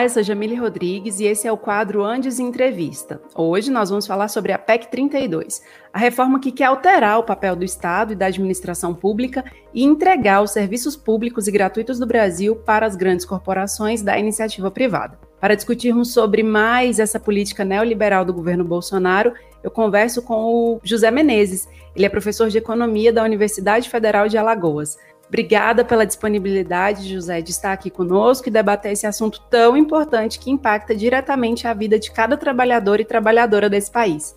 Olá, eu sou Jamile Rodrigues e esse é o quadro Andes Entrevista. Hoje nós vamos falar sobre a PEC 32, a reforma que quer alterar o papel do Estado e da administração pública e entregar os serviços públicos e gratuitos do Brasil para as grandes corporações da iniciativa privada. Para discutirmos sobre mais essa política neoliberal do governo Bolsonaro, eu converso com o José Menezes. Ele é professor de economia da Universidade Federal de Alagoas. Obrigada pela disponibilidade, José, de estar aqui conosco e debater esse assunto tão importante que impacta diretamente a vida de cada trabalhador e trabalhadora desse país.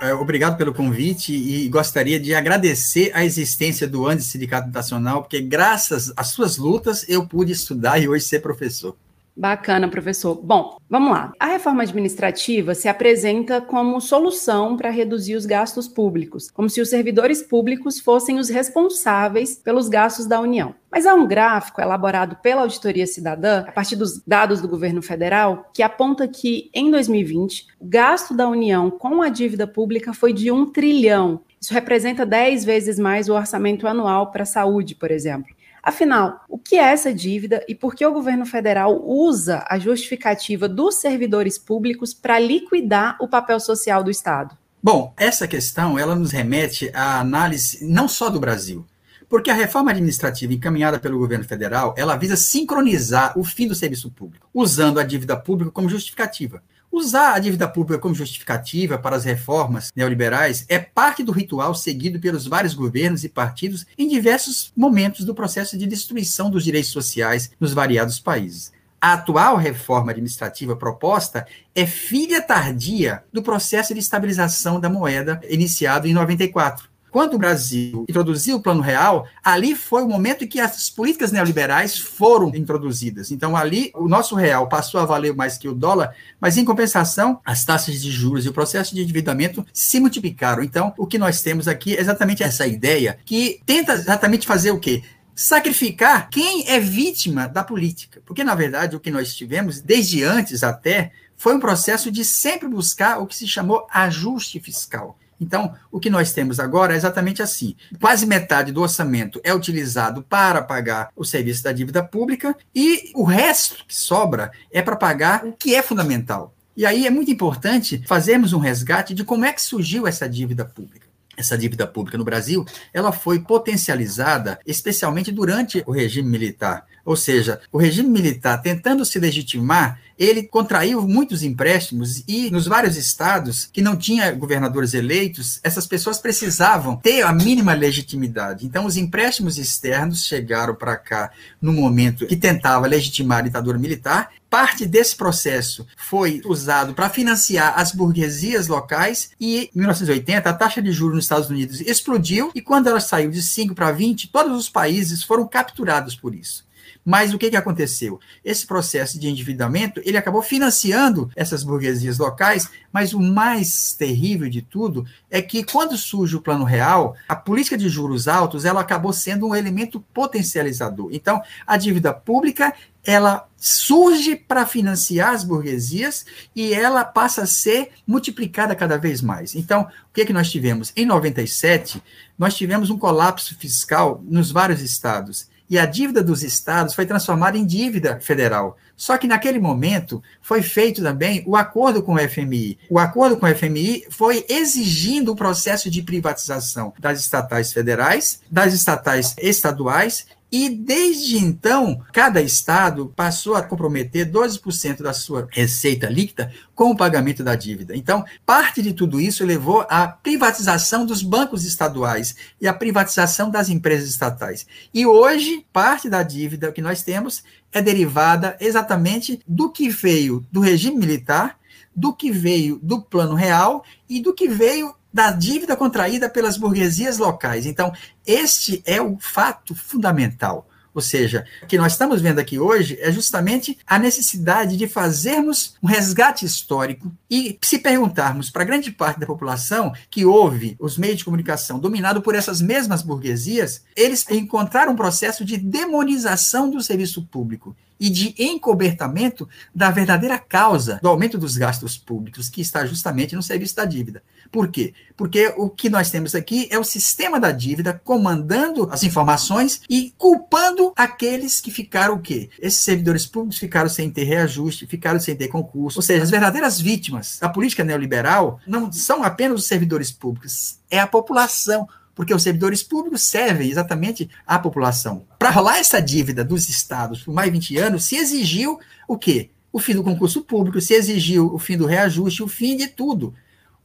É, obrigado pelo convite e gostaria de agradecer a existência do Andes Sindicato Nacional, porque graças às suas lutas eu pude estudar e hoje ser professor. Bacana, professor. Bom, vamos lá. A reforma administrativa se apresenta como solução para reduzir os gastos públicos, como se os servidores públicos fossem os responsáveis pelos gastos da União. Mas há um gráfico elaborado pela Auditoria Cidadã, a partir dos dados do governo federal, que aponta que, em 2020, o gasto da União com a dívida pública foi de um trilhão. Isso representa 10 vezes mais o orçamento anual para a saúde, por exemplo. Afinal, o que é essa dívida e por que o governo federal usa a justificativa dos servidores públicos para liquidar o papel social do Estado? Bom, essa questão ela nos remete à análise não só do Brasil, porque a reforma administrativa encaminhada pelo governo federal, ela visa sincronizar o fim do serviço público, usando a dívida pública como justificativa. Usar a dívida pública como justificativa para as reformas neoliberais é parte do ritual seguido pelos vários governos e partidos em diversos momentos do processo de destruição dos direitos sociais nos variados países. A atual reforma administrativa proposta é filha tardia do processo de estabilização da moeda iniciado em 94 quando o Brasil introduziu o Plano Real, ali foi o momento em que as políticas neoliberais foram introduzidas. Então, ali, o nosso real passou a valer mais que o dólar, mas, em compensação, as taxas de juros e o processo de endividamento se multiplicaram. Então, o que nós temos aqui é exatamente essa ideia que tenta exatamente fazer o quê? sacrificar quem é vítima da política. Porque, na verdade, o que nós tivemos, desde antes até, foi um processo de sempre buscar o que se chamou ajuste fiscal. Então, o que nós temos agora é exatamente assim: quase metade do orçamento é utilizado para pagar o serviço da dívida pública e o resto que sobra é para pagar o que é fundamental. E aí é muito importante fazermos um resgate de como é que surgiu essa dívida pública essa dívida pública no Brasil, ela foi potencializada especialmente durante o regime militar. Ou seja, o regime militar tentando se legitimar, ele contraiu muitos empréstimos e nos vários estados que não tinha governadores eleitos, essas pessoas precisavam ter a mínima legitimidade. Então, os empréstimos externos chegaram para cá no momento que tentava legitimar a ditadura militar. Parte desse processo foi usado para financiar as burguesias locais e, em 1980, a taxa de juros nos Estados Unidos explodiu e, quando ela saiu de 5 para 20, todos os países foram capturados por isso. Mas o que, que aconteceu? Esse processo de endividamento, ele acabou financiando essas burguesias locais, mas o mais terrível de tudo é que quando surge o plano real, a política de juros altos, ela acabou sendo um elemento potencializador. Então, a dívida pública, ela surge para financiar as burguesias e ela passa a ser multiplicada cada vez mais. Então, o que, que nós tivemos? Em 97, nós tivemos um colapso fiscal nos vários estados e a dívida dos estados foi transformada em dívida federal. Só que naquele momento foi feito também o acordo com o FMI. O acordo com o FMI foi exigindo o processo de privatização das estatais federais, das estatais estaduais e desde então, cada estado passou a comprometer 12% da sua receita líquida com o pagamento da dívida. Então, parte de tudo isso levou à privatização dos bancos estaduais e à privatização das empresas estatais. E hoje, parte da dívida que nós temos é derivada exatamente do que veio do regime militar, do que veio do plano real e do que veio da dívida contraída pelas burguesias locais. Então, este é o fato fundamental. Ou seja, o que nós estamos vendo aqui hoje é justamente a necessidade de fazermos um resgate histórico e se perguntarmos para grande parte da população que ouve os meios de comunicação dominado por essas mesmas burguesias, eles encontraram um processo de demonização do serviço público. e de encobertamento da verdadeira causa do aumento dos gastos públicos, que está justamente no serviço da dívida. Por quê? Porque o que nós temos aqui é o sistema da dívida comandando as informações e culpando aqueles que ficaram o quê? Esses servidores públicos ficaram sem ter reajuste, ficaram sem ter concurso. Ou seja, as verdadeiras vítimas da política neoliberal não são apenas os servidores públicos, é a população porque os servidores públicos servem exatamente à população. Para rolar essa dívida dos estados por mais de 20 anos, se exigiu o quê? O fim do concurso público, se exigiu o fim do reajuste, o fim de tudo.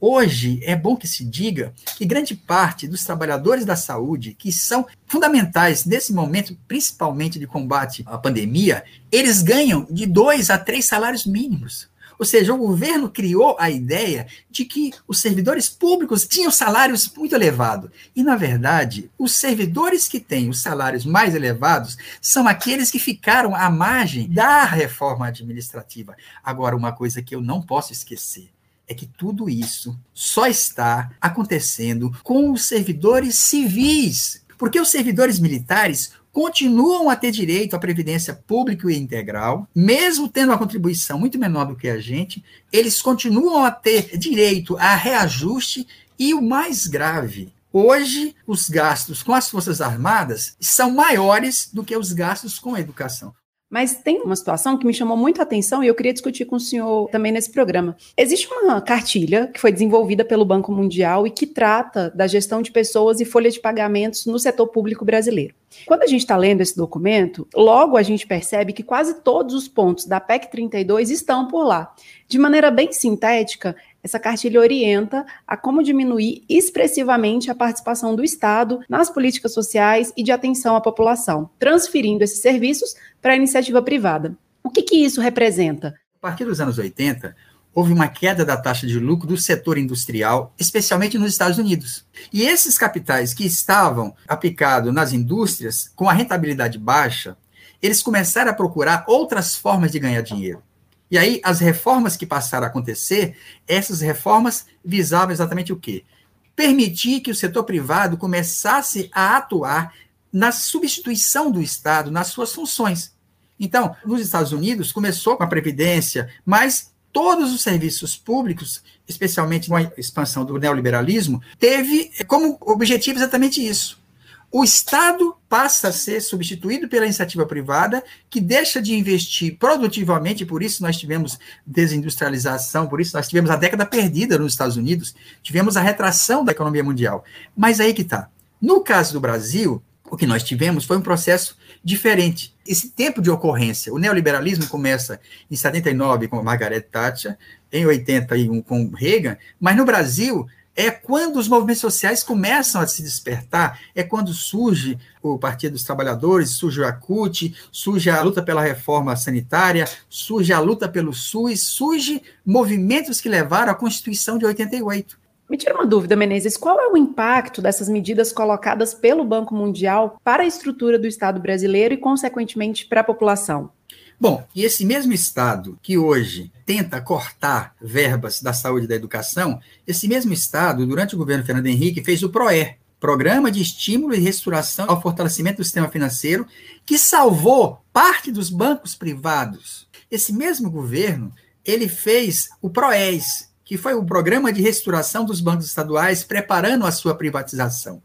Hoje, é bom que se diga que grande parte dos trabalhadores da saúde, que são fundamentais nesse momento, principalmente de combate à pandemia, eles ganham de dois a três salários mínimos. Ou seja, o governo criou a ideia de que os servidores públicos tinham salários muito elevados. E, na verdade, os servidores que têm os salários mais elevados são aqueles que ficaram à margem da reforma administrativa. Agora, uma coisa que eu não posso esquecer é que tudo isso só está acontecendo com os servidores civis. Porque os servidores militares continuam a ter direito à previdência pública e integral, mesmo tendo uma contribuição muito menor do que a gente, eles continuam a ter direito a reajuste e o mais grave, hoje os gastos com as Forças Armadas são maiores do que os gastos com a educação. Mas tem uma situação que me chamou muito a atenção e eu queria discutir com o senhor também nesse programa. Existe uma cartilha que foi desenvolvida pelo Banco Mundial e que trata da gestão de pessoas e folha de pagamentos no setor público brasileiro. Quando a gente está lendo esse documento, logo a gente percebe que quase todos os pontos da PEC 32 estão por lá. De maneira bem sintética, essa cartilha orienta a como diminuir expressivamente a participação do Estado nas políticas sociais e de atenção à população, transferindo esses serviços para a iniciativa privada. O que, que isso representa? A partir dos anos 80, houve uma queda da taxa de lucro do setor industrial, especialmente nos Estados Unidos. E esses capitais que estavam aplicados nas indústrias, com a rentabilidade baixa, eles começaram a procurar outras formas de ganhar dinheiro. E aí, as reformas que passaram a acontecer, essas reformas visavam exatamente o quê? Permitir que o setor privado começasse a atuar na substituição do Estado nas suas funções. Então, nos Estados Unidos, começou com a Previdência, mas todos os serviços públicos, especialmente com a expansão do neoliberalismo, teve como objetivo exatamente isso: o Estado passa a ser substituído pela iniciativa privada, que deixa de investir produtivamente, por isso nós tivemos desindustrialização, por isso nós tivemos a década perdida nos Estados Unidos, tivemos a retração da economia mundial. Mas aí que está. No caso do Brasil, o que nós tivemos foi um processo diferente. Esse tempo de ocorrência, o neoliberalismo começa em 79 com Margaret Thatcher, em 81 com Reagan, mas no Brasil é quando os movimentos sociais começam a se despertar, é quando surge o Partido dos Trabalhadores, surge o ACUT, surge a luta pela reforma sanitária, surge a luta pelo SUS, surge movimentos que levaram à Constituição de 88. Me tira uma dúvida, Menezes, qual é o impacto dessas medidas colocadas pelo Banco Mundial para a estrutura do Estado brasileiro e, consequentemente, para a população? Bom, e esse mesmo Estado que hoje tenta cortar verbas da saúde e da educação, esse mesmo Estado, durante o governo Fernando Henrique, fez o PROER, Programa de Estímulo e Restauração ao Fortalecimento do Sistema Financeiro, que salvou parte dos bancos privados. Esse mesmo governo, ele fez o PROES, que foi o Programa de Restauração dos Bancos Estaduais, preparando a sua privatização.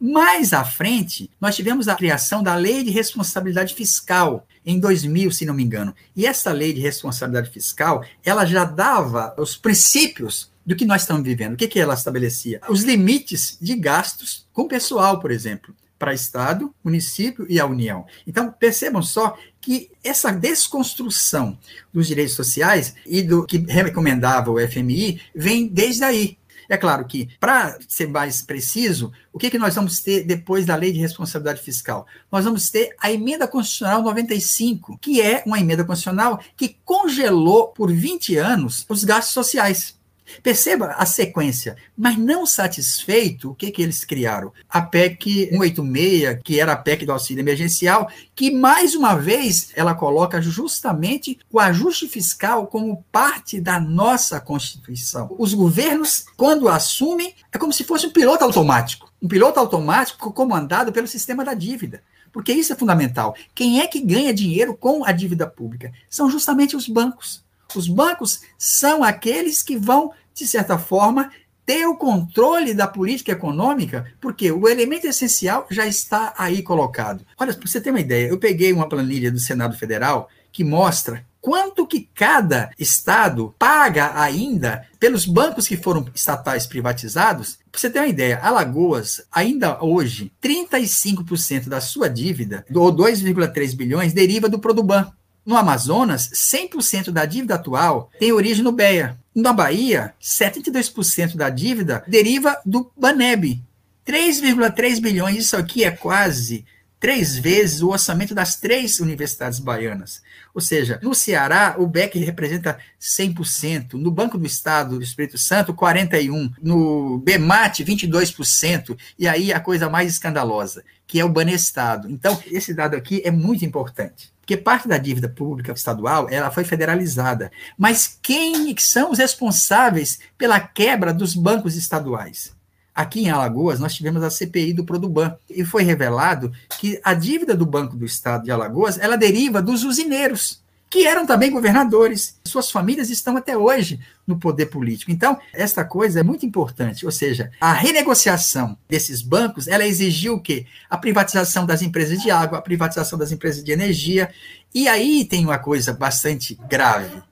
Mais à frente, nós tivemos a criação da Lei de Responsabilidade Fiscal, em 2000, se não me engano. E essa lei de responsabilidade fiscal, ela já dava os princípios do que nós estamos vivendo. O que, que ela estabelecia? Os limites de gastos com pessoal, por exemplo, para Estado, município e a União. Então, percebam só que essa desconstrução dos direitos sociais e do que recomendava o FMI vem desde aí. É claro que, para ser mais preciso, o que, que nós vamos ter depois da Lei de Responsabilidade Fiscal? Nós vamos ter a Emenda Constitucional 95, que é uma emenda constitucional que congelou por 20 anos os gastos sociais. Perceba a sequência, mas não satisfeito, o que, que eles criaram? A PEC 186, que era a PEC do auxílio emergencial, que mais uma vez ela coloca justamente o ajuste fiscal como parte da nossa Constituição. Os governos, quando assumem, é como se fosse um piloto automático um piloto automático comandado pelo sistema da dívida. porque isso é fundamental. Quem é que ganha dinheiro com a dívida pública? São justamente os bancos. Os bancos são aqueles que vão, de certa forma, ter o controle da política econômica, porque o elemento essencial já está aí colocado. Olha, para você ter uma ideia, eu peguei uma planilha do Senado Federal que mostra quanto que cada estado paga ainda pelos bancos que foram estatais privatizados. Para você ter uma ideia, Alagoas, ainda hoje, 35% da sua dívida, ou 2,3 bilhões, deriva do Produban. No Amazonas, 100% da dívida atual tem origem no BEA. Na Bahia, 72% da dívida deriva do Baneb. 3,3 bilhões, isso aqui é quase três vezes o orçamento das três universidades baianas. Ou seja, no Ceará, o BEC representa 100%, no Banco do Estado do Espírito Santo, 41%, no BEMAT, 22%, e aí a coisa mais escandalosa, que é o Banestado. Então, esse dado aqui é muito importante. Porque parte da dívida pública estadual ela foi federalizada. Mas quem são os responsáveis pela quebra dos bancos estaduais? Aqui em Alagoas, nós tivemos a CPI do Produban e foi revelado que a dívida do Banco do Estado de Alagoas ela deriva dos usineiros, que eram também governadores. Suas famílias estão até hoje no poder político. Então, esta coisa é muito importante, ou seja, a renegociação desses bancos, ela exigiu o quê? A privatização das empresas de água, a privatização das empresas de energia. E aí tem uma coisa bastante grave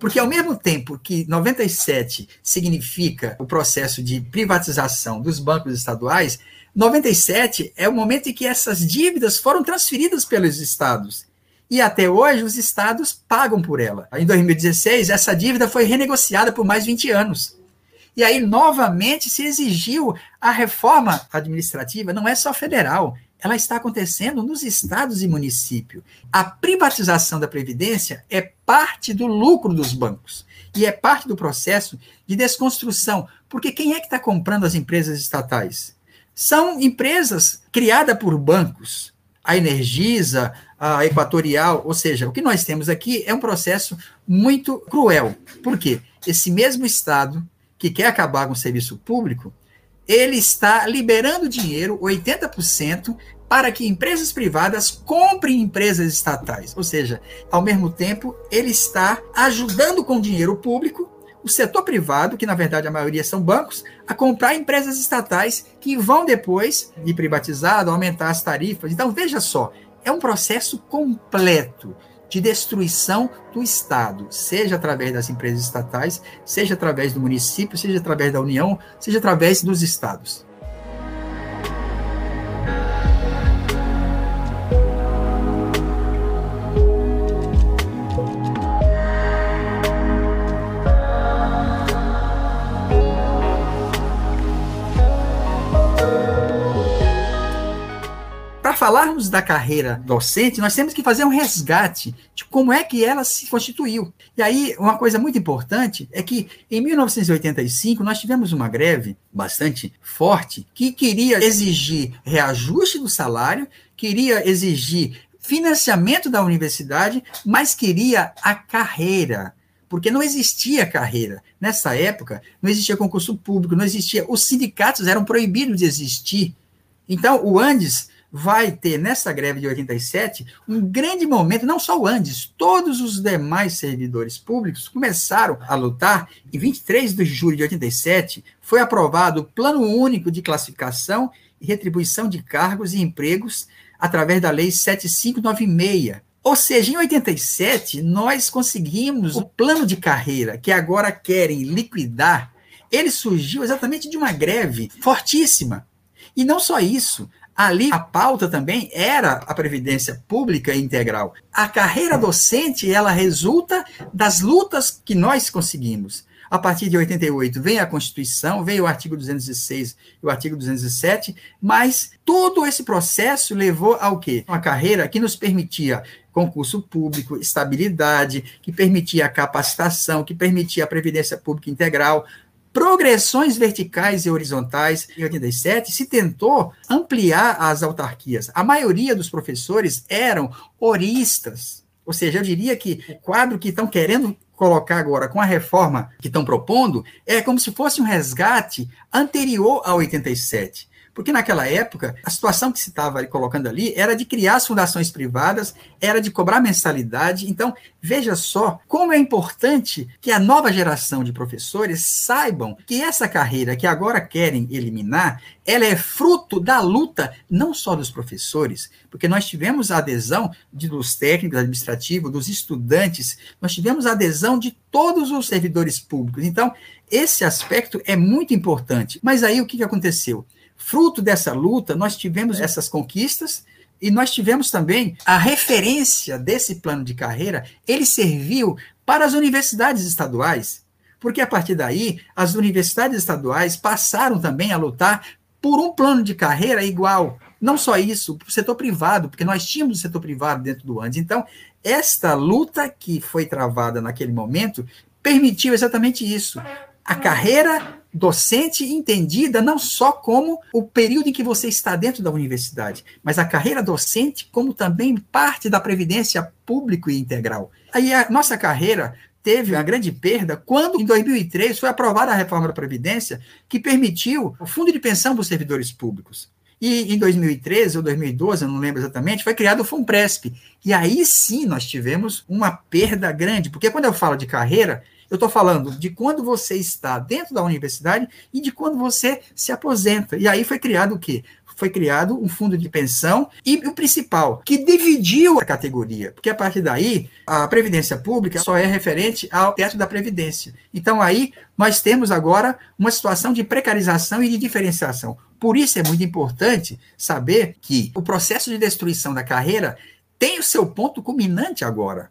porque ao mesmo tempo que 97 significa o processo de privatização dos bancos estaduais, 97 é o momento em que essas dívidas foram transferidas pelos estados. E até hoje os estados pagam por ela. Em 2016, essa dívida foi renegociada por mais 20 anos. E aí, novamente, se exigiu a reforma administrativa, não é só federal, ela está acontecendo nos estados e municípios. A privatização da Previdência é parte do lucro dos bancos e é parte do processo de desconstrução. Porque quem é que está comprando as empresas estatais? São empresas criadas por bancos. A Energisa, a Equatorial, ou seja, o que nós temos aqui é um processo muito cruel. Por quê? Esse mesmo Estado que quer acabar com o serviço público ele está liberando dinheiro, 80%, para que empresas privadas comprem empresas estatais. Ou seja, ao mesmo tempo, ele está ajudando com dinheiro público o setor privado, que na verdade a maioria são bancos, a comprar empresas estatais que vão depois de privatizado aumentar as tarifas. Então, veja só, é um processo completo de destruição do Estado, seja através das empresas estatais, seja através do município, seja através da União, seja através dos estados. Falarmos da carreira docente, nós temos que fazer um resgate de como é que ela se constituiu. E aí, uma coisa muito importante é que em 1985 nós tivemos uma greve bastante forte que queria exigir reajuste do salário, queria exigir financiamento da universidade, mas queria a carreira porque não existia carreira. Nessa época, não existia concurso público, não existia. Os sindicatos eram proibidos de existir. Então, o Andes vai ter nessa greve de 87 um grande momento, não só o Andes, todos os demais servidores públicos começaram a lutar. Em 23 de julho de 87 foi aprovado o Plano Único de Classificação e Retribuição de Cargos e Empregos através da Lei 7596. Ou seja, em 87 nós conseguimos o plano de carreira que agora querem liquidar. Ele surgiu exatamente de uma greve fortíssima. E não só isso, Ali a pauta também era a previdência pública integral. A carreira docente, ela resulta das lutas que nós conseguimos. A partir de 88 vem a Constituição, veio o artigo 206 e o artigo 207, mas todo esse processo levou ao quê? Uma carreira que nos permitia concurso público, estabilidade, que permitia capacitação, que permitia a previdência pública integral, progressões verticais e horizontais. Em 87, se tentou ampliar as autarquias. A maioria dos professores eram oristas. Ou seja, eu diria que o quadro que estão querendo colocar agora com a reforma que estão propondo é como se fosse um resgate anterior a 87. Porque naquela época, a situação que se estava colocando ali era de criar as fundações privadas, era de cobrar mensalidade. Então, veja só como é importante que a nova geração de professores saibam que essa carreira que agora querem eliminar, ela é fruto da luta não só dos professores, porque nós tivemos a adesão de, dos técnicos administrativos, dos estudantes, nós tivemos a adesão de todos os servidores públicos. Então, esse aspecto é muito importante. Mas aí o que aconteceu? Fruto dessa luta, nós tivemos essas conquistas e nós tivemos também a referência desse plano de carreira, ele serviu para as universidades estaduais, porque a partir daí as universidades estaduais passaram também a lutar por um plano de carreira igual. Não só isso, para o setor privado, porque nós tínhamos o setor privado dentro do ANDES. Então, esta luta que foi travada naquele momento permitiu exatamente isso a carreira docente entendida não só como o período em que você está dentro da universidade, mas a carreira docente como também parte da previdência público e integral. Aí a nossa carreira teve uma grande perda quando, em 2003, foi aprovada a reforma da Previdência, que permitiu o fundo de pensão dos servidores públicos. E em 2013 ou 2012, eu não lembro exatamente, foi criado o FUNPRESP. E aí sim nós tivemos uma perda grande, porque quando eu falo de carreira, eu estou falando de quando você está dentro da universidade e de quando você se aposenta. E aí foi criado o quê? Foi criado um fundo de pensão e o principal, que dividiu a categoria, porque a partir daí a previdência pública só é referente ao teto da previdência. Então aí nós temos agora uma situação de precarização e de diferenciação. Por isso é muito importante saber que o processo de destruição da carreira tem o seu ponto culminante agora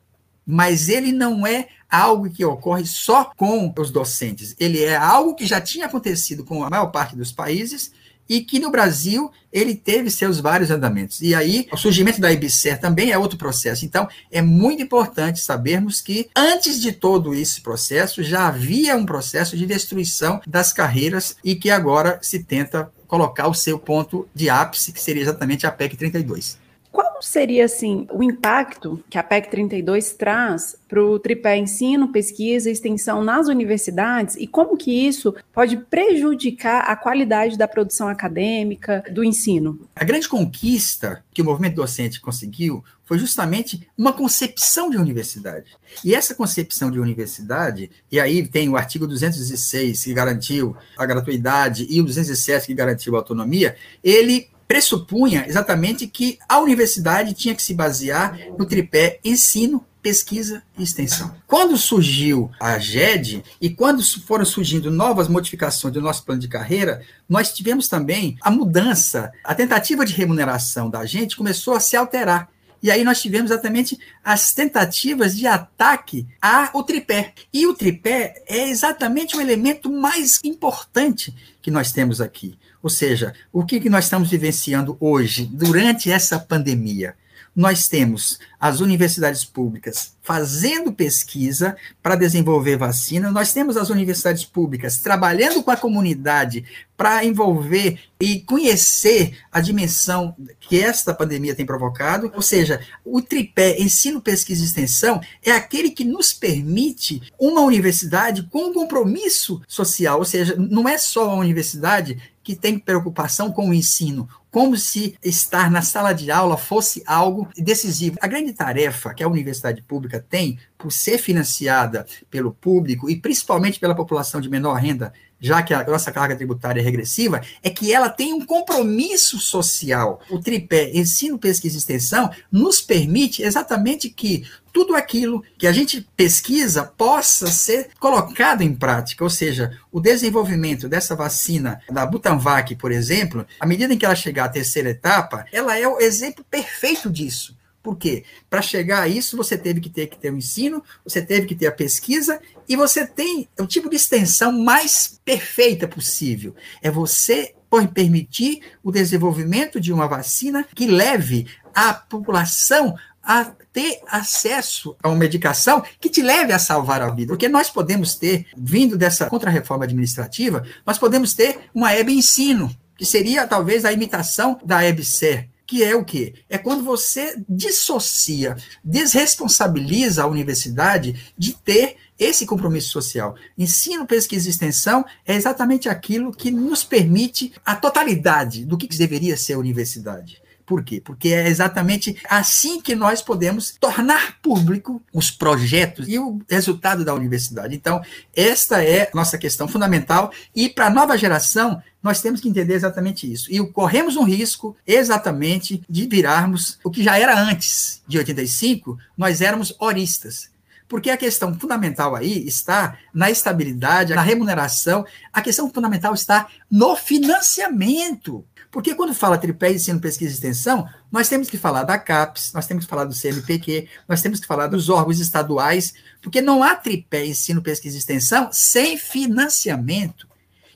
mas ele não é algo que ocorre só com os docentes. Ele é algo que já tinha acontecido com a maior parte dos países e que no Brasil ele teve seus vários andamentos. E aí, o surgimento da IBSER também é outro processo. Então, é muito importante sabermos que, antes de todo esse processo, já havia um processo de destruição das carreiras e que agora se tenta colocar o seu ponto de ápice, que seria exatamente a PEC 32. Qual seria, assim, o impacto que a PEC 32 traz para o tripé ensino, pesquisa e extensão nas universidades e como que isso pode prejudicar a qualidade da produção acadêmica, do ensino? A grande conquista que o movimento docente conseguiu foi justamente uma concepção de universidade. E essa concepção de universidade, e aí tem o artigo 206 que garantiu a gratuidade e o 207 que garantiu a autonomia, ele pressupunha exatamente que a universidade tinha que se basear no tripé ensino, pesquisa e extensão. Quando surgiu a GED e quando foram surgindo novas modificações do nosso plano de carreira, nós tivemos também a mudança, a tentativa de remuneração da gente começou a se alterar. E aí nós tivemos exatamente as tentativas de ataque ao tripé. E o tripé é exatamente o elemento mais importante que nós temos aqui. Ou seja, o que, que nós estamos vivenciando hoje, durante essa pandemia? Nós temos as universidades públicas fazendo pesquisa para desenvolver vacina, nós temos as universidades públicas trabalhando com a comunidade para envolver e conhecer a dimensão que esta pandemia tem provocado, ou seja, o tripé ensino, pesquisa e extensão é aquele que nos permite uma universidade com um compromisso social, ou seja, não é só a universidade que tem preocupação com o ensino, como se estar na sala de aula fosse algo decisivo. A grande tarefa que a universidade pública tem, por ser financiada pelo público e principalmente pela população de menor renda, já que a nossa carga tributária é regressiva, é que ela tem um compromisso social. O tripé ensino, pesquisa e extensão nos permite exatamente que tudo aquilo que a gente pesquisa possa ser colocado em prática, ou seja, o desenvolvimento dessa vacina da Butanvac, por exemplo, à medida em que ela chegar à terceira etapa, ela é o exemplo perfeito disso. Por quê? Para chegar a isso, você teve que ter que ter o ensino, você teve que ter a pesquisa e você tem o tipo de extensão mais perfeita possível. É você permitir o desenvolvimento de uma vacina que leve a população a ter acesso a uma medicação que te leve a salvar a vida. Porque nós podemos ter, vindo dessa contra-reforma administrativa, nós podemos ter uma EB ensino, que seria talvez a imitação da EBSER, que é o quê? É quando você dissocia, desresponsabiliza a universidade de ter esse compromisso social. Ensino, pesquisa e extensão é exatamente aquilo que nos permite a totalidade do que deveria ser a universidade. Por quê? Porque é exatamente assim que nós podemos tornar público os projetos e o resultado da universidade. Então, esta é nossa questão fundamental e para a nova geração nós temos que entender exatamente isso. E corremos um risco exatamente de virarmos o que já era antes de 85, nós éramos oristas. Porque a questão fundamental aí está na estabilidade, na remuneração, a questão fundamental está no financiamento. Porque quando fala tripé ensino, pesquisa e extensão, nós temos que falar da CAPES, nós temos que falar do CNPq, nós temos que falar dos órgãos estaduais, porque não há tripé ensino, pesquisa e extensão sem financiamento.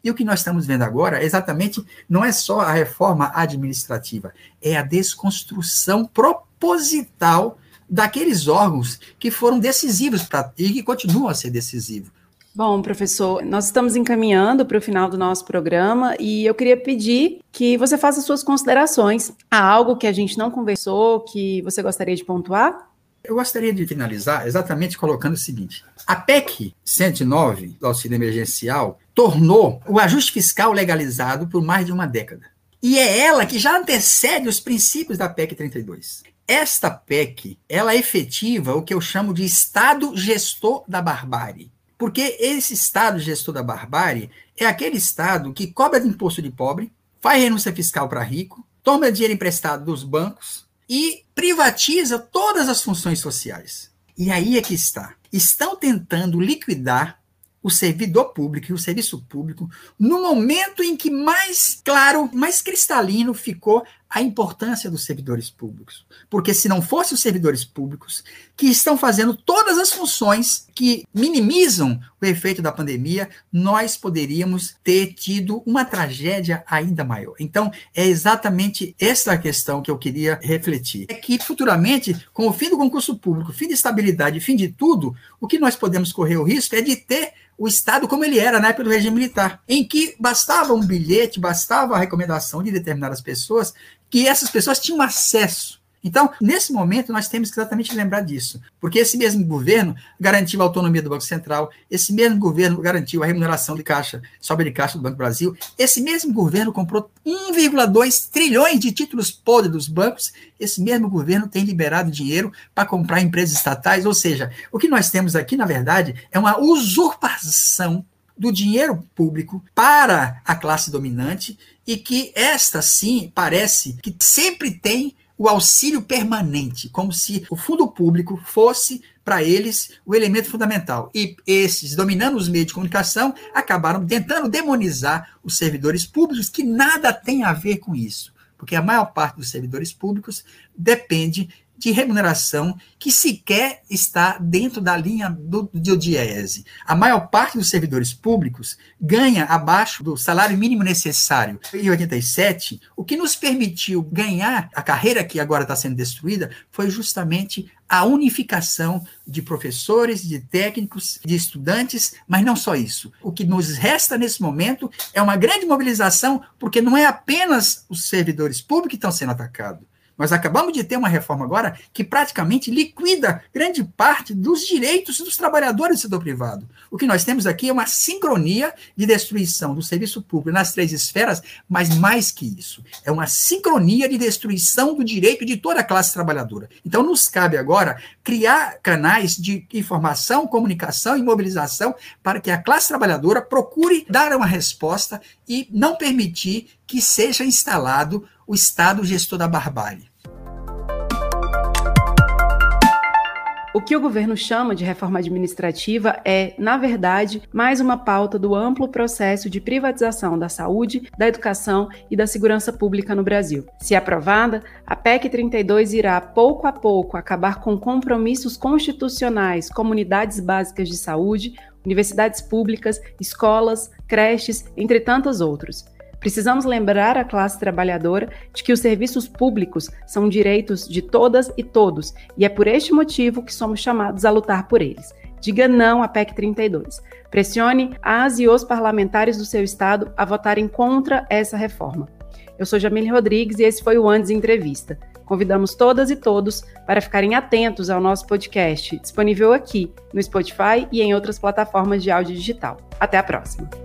E o que nós estamos vendo agora, é exatamente, não é só a reforma administrativa, é a desconstrução proposital daqueles órgãos que foram decisivos pra, e que continuam a ser decisivos. Bom, professor, nós estamos encaminhando para o final do nosso programa e eu queria pedir que você faça suas considerações. Há algo que a gente não conversou que você gostaria de pontuar? Eu gostaria de finalizar exatamente colocando o seguinte: a PEC 109 do auxílio emergencial tornou o ajuste fiscal legalizado por mais de uma década. E é ela que já antecede os princípios da PEC 32. Esta PEC, ela efetiva o que eu chamo de Estado gestor da barbárie. Porque esse Estado gestor da barbárie é aquele Estado que cobra de imposto de pobre, faz renúncia fiscal para rico, toma dinheiro emprestado dos bancos e privatiza todas as funções sociais. E aí é que está. Estão tentando liquidar o servidor público e o serviço público no momento em que mais claro, mais cristalino ficou a importância dos servidores públicos. Porque se não fossem os servidores públicos que estão fazendo todas as funções que minimizam o efeito da pandemia, nós poderíamos ter tido uma tragédia ainda maior. Então, é exatamente essa a questão que eu queria refletir. É que futuramente, com o fim do concurso público, fim de estabilidade, fim de tudo, o que nós podemos correr o risco é de ter o Estado como ele era na época do regime militar, em que bastava um bilhete, bastava a recomendação de determinadas pessoas, que essas pessoas tinham acesso. Então, nesse momento, nós temos que exatamente lembrar disso, porque esse mesmo governo garantiu a autonomia do Banco Central, esse mesmo governo garantiu a remuneração de caixa, sobra de caixa do Banco Brasil, esse mesmo governo comprou 1,2 trilhões de títulos podres dos bancos, esse mesmo governo tem liberado dinheiro para comprar empresas estatais, ou seja, o que nós temos aqui, na verdade, é uma usurpação do dinheiro público para a classe dominante e que esta sim parece que sempre tem o auxílio permanente, como se o fundo público fosse para eles o elemento fundamental. E esses, dominando os meios de comunicação, acabaram tentando demonizar os servidores públicos, que nada tem a ver com isso, porque a maior parte dos servidores públicos depende de remuneração que sequer está dentro da linha do, do. A maior parte dos servidores públicos ganha abaixo do salário mínimo necessário. Em 87, o que nos permitiu ganhar a carreira que agora está sendo destruída foi justamente a unificação de professores, de técnicos, de estudantes, mas não só isso. O que nos resta nesse momento é uma grande mobilização, porque não é apenas os servidores públicos que estão sendo atacados nós acabamos de ter uma reforma agora que praticamente liquida grande parte dos direitos dos trabalhadores do setor privado. O que nós temos aqui é uma sincronia de destruição do serviço público nas três esferas, mas mais que isso, é uma sincronia de destruição do direito de toda a classe trabalhadora. Então, nos cabe agora criar canais de informação, comunicação e mobilização para que a classe trabalhadora procure dar uma resposta e não permitir que seja instalado o Estado gestor da barbárie. O que o governo chama de reforma administrativa é, na verdade, mais uma pauta do amplo processo de privatização da saúde, da educação e da segurança pública no Brasil. Se aprovada, a PEC 32 irá, pouco a pouco, acabar com compromissos constitucionais, comunidades básicas de saúde, universidades públicas, escolas, creches, entre tantos outros. Precisamos lembrar a classe trabalhadora de que os serviços públicos são direitos de todas e todos, e é por este motivo que somos chamados a lutar por eles. Diga não à PEC 32. Pressione as e os parlamentares do seu estado a votarem contra essa reforma. Eu sou Jamile Rodrigues e esse foi o Andes Entrevista. Convidamos todas e todos para ficarem atentos ao nosso podcast, disponível aqui no Spotify e em outras plataformas de áudio digital. Até a próxima!